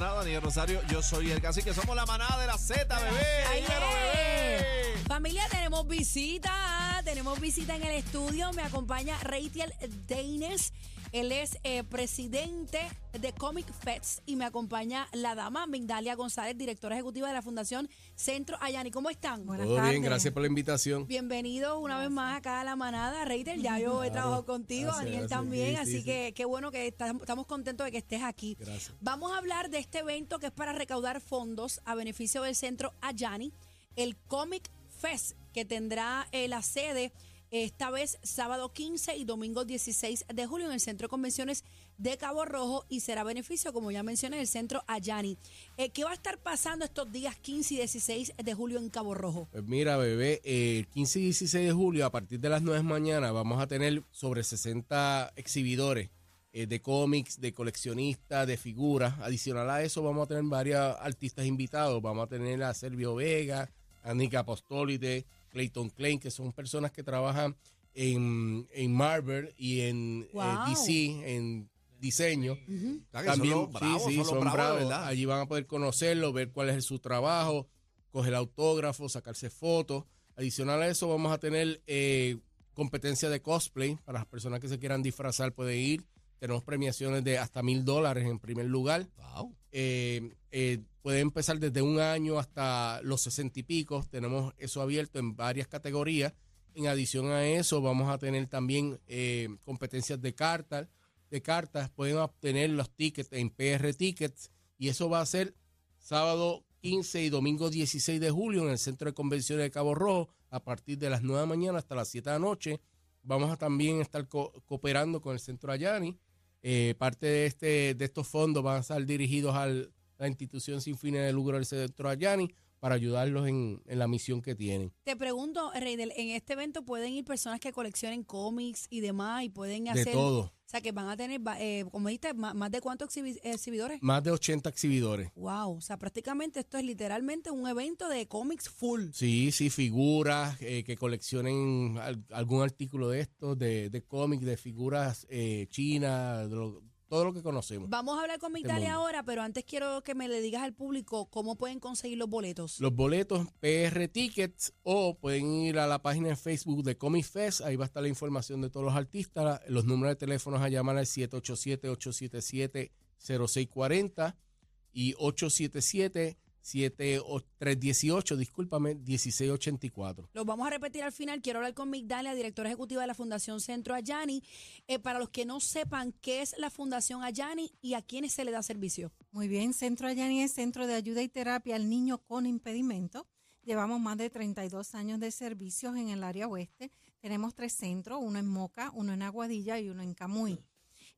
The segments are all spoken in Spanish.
Maldonado, Daniel Rosario. Yo soy el cacique. Somos la manada de la Z, bebé. Ahí Dímelo, bebé. Familia, tenemos visita. Tenemos visita en el estudio. Me acompaña Rachel Daines. Él es eh, presidente de Comic Fest y me acompaña la dama Migdalia González, directora ejecutiva de la Fundación Centro Ayani. ¿Cómo están? Buenas Todo tardes. bien, gracias por la invitación. Bienvenidos una vez más acá a la manada. Rachel, ya yo he trabajado contigo, Gracias, Daniel gracias. también, Sí, así sí, que qué bueno que estamos, estamos contentos de que estés aquí. Gracias. Vamos a hablar de este evento que es para recaudar fondos a beneficio del centro Ayani, el Comic Que tendrá eh, la sede esta vez sábado 15 y domingo 16 de julio en el Centro de Convenciones de Cabo Rojo y será beneficio, como ya mencioné, del centro Ayani. Eh, ¿Qué va a estar pasando estos días 15 y 16 de julio en Cabo Rojo? Pues mira, bebé, eh, el 15 y 16 de julio, a partir de las 9 de mañana, vamos a tener sobre 60 exhibidores eh, de cómics, de coleccionistas, de figuras. Adicional a eso, vamos a tener varios artistas invitados. Vamos a tener a Servio Vega, a Nick Apostolite, Clayton Klein, que son personas que trabajan en, en Marvel y en eh. DC, en diseño. Que son los bravos, sí, sí, son son bravos, bravos. ¿verdad? Allí van a poder conocerlo, ver cuál es su trabajo, coger autógrafos, sacarse fotos. Adicional a eso, vamos a tener eh, competencia de cosplay. Para las personas que se quieran disfrazar, pueden ir. Tenemos premiaciones de hasta mil dólares en primer lugar. Wow. Eh, eh, puede empezar desde un año hasta los sesenta y pico. Tenemos eso abierto en varias categorías. En adición a eso, vamos a tener también eh, competencias de cartas. De cartas pueden obtener los tickets en PR Tickets y eso va a ser sábado 15 y domingo 16 de julio en el Centro de Convenciones de Cabo Rojo a partir de las 9 de la mañana hasta las 7 de la noche. Vamos a también estar co- cooperando con el Centro Ayani. Eh, parte de, este, de estos fondos van a estar dirigidos a la institución sin fines de lucro del Centro Ayani para ayudarlos en, en la misión que tienen. Te pregunto, Reidel, en este evento pueden ir personas que coleccionen cómics y demás y pueden De hacer... todo. O sea, que van a tener, eh, como dijiste, más, de cuántos exhibi- exhibidores. Más de 80 exhibidores. Wow, o sea, prácticamente esto es literalmente un evento de cómics full. Sí, sí, figuras eh, que coleccionen al- algún artículo de estos, de, de cómics, de figuras eh, chinas, de lo- todo lo que conocemos. Vamos a hablar con Este Migdalia mundo. ahora, pero antes quiero que me le digas al público cómo pueden conseguir los boletos. Los boletos PR Tickets o pueden ir a la página de Facebook de Comic Fest, ahí va a estar la información de todos los artistas, los números de teléfonos a llamar al 787-877-0640 y 877-318, discúlpame, 1684. Los vamos a repetir al final. Quiero hablar con Migdalia, directora ejecutiva de la Fundación Centro Ayani. Eh, para los que no sepan qué es la Fundación Ayani y a quiénes se le da servicio. Muy bien, Centro Ayani es Centro de Ayuda y Terapia al Niño con Impedimento. Llevamos más de 32 años de servicios en el área oeste. Tenemos tres centros, uno en Moca, uno en Aguadilla y uno en Camuy.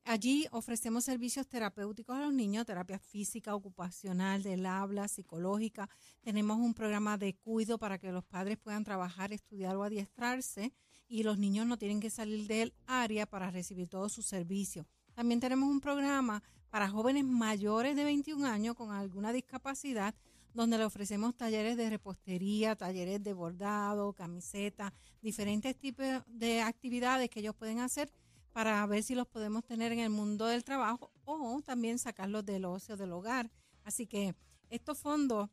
Allí ofrecemos servicios terapéuticos a los niños, terapia física, ocupacional, del habla, psicológica. Tenemos un programa de cuido para que los padres puedan trabajar, estudiar o adiestrarse y los niños no tienen que salir del área para recibir todos sus servicios. También tenemos un programa para jóvenes mayores de 21 años con alguna discapacidad, donde le ofrecemos talleres de repostería, talleres de bordado, camiseta, diferentes tipos de actividades que ellos pueden hacer para ver si los podemos tener en el mundo del trabajo o también sacarlos del ocio del hogar. Así que estos fondos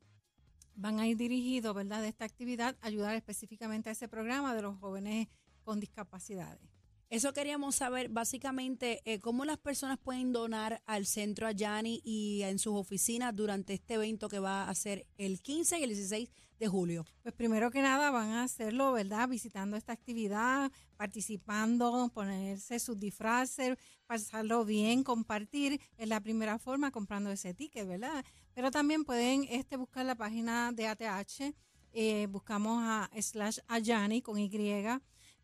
van a ir dirigidos, ¿verdad?, de esta actividad, ayudar específicamente a ese programa de los jóvenes con discapacidades. Eso queríamos saber, básicamente, eh, cómo las personas pueden donar al Centro Ayani y en sus oficinas durante este evento que va a ser el 15 y el 16 de julio. Pues primero que nada van a hacerlo, ¿verdad? Visitando esta actividad, participando, ponerse sus disfraces, pasarlo bien, compartir. Es la primera forma comprando ese ticket, ¿verdad? Pero también pueden este, buscar la página de ATH, eh, buscamos a slash Ayani con Y.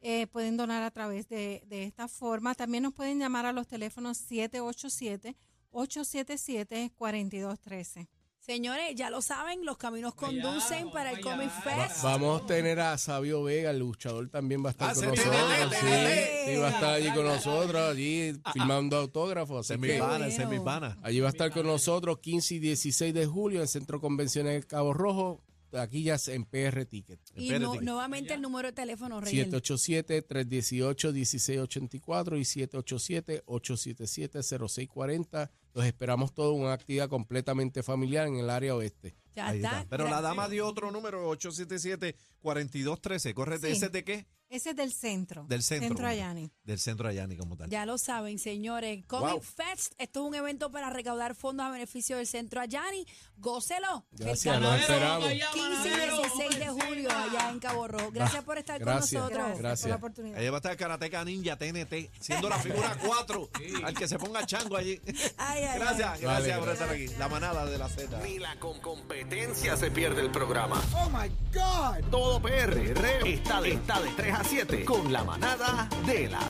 eh, pueden donar a través de, de esta forma. También nos pueden llamar a los teléfonos 787-877-4213. Señores, ya lo saben, los caminos conducen para el Comic Va- Fest. vamos a tener a Sabio Vega, el luchador también va a estar Ah, con nosotros. sí, sí, va a estar allí con nosotros, allí firmando autógrafos. Ese es así mi que pana, ese es mi bueno. pana. allí va a estar con nosotros 15 y 16 de julio en el Centro Convenciones del Cabo Rojo, aquí ya en PR Ticket. Y Espérate. no- nuevamente el número de teléfono, Reyel. 787-318-1684 y 787-877-0640. Los esperamos todos, una actividad completamente familiar en el área oeste. Ya Ahí está. está. Pero la dama dio otro número, 877-4213. Correcte, Sí. ¿ese es de qué? Ese es del centro. Del centro. Centro Ayani. Del centro Ayani como tal. Ya lo saben, señores. Comic Wow. Fest, esto es un evento para recaudar fondos a beneficio del Centro Ayani. Gócelo. Gracias, El los ganador esperamos. 15 y 16 de Rojo. Gracias por estar Gracias. con nosotros. Gracias, por la oportunidad. Ahí va a estar Karateka Ninja TNT, siendo la figura 4, al que se ponga chango allí. Ay, ay, Gracias, ay. gracias Vale, por estar aquí. La manada de la Z. Ni la con competencia se pierde el programa. Oh my God. Todo PR está de, está de 3 a 7 con la manada de la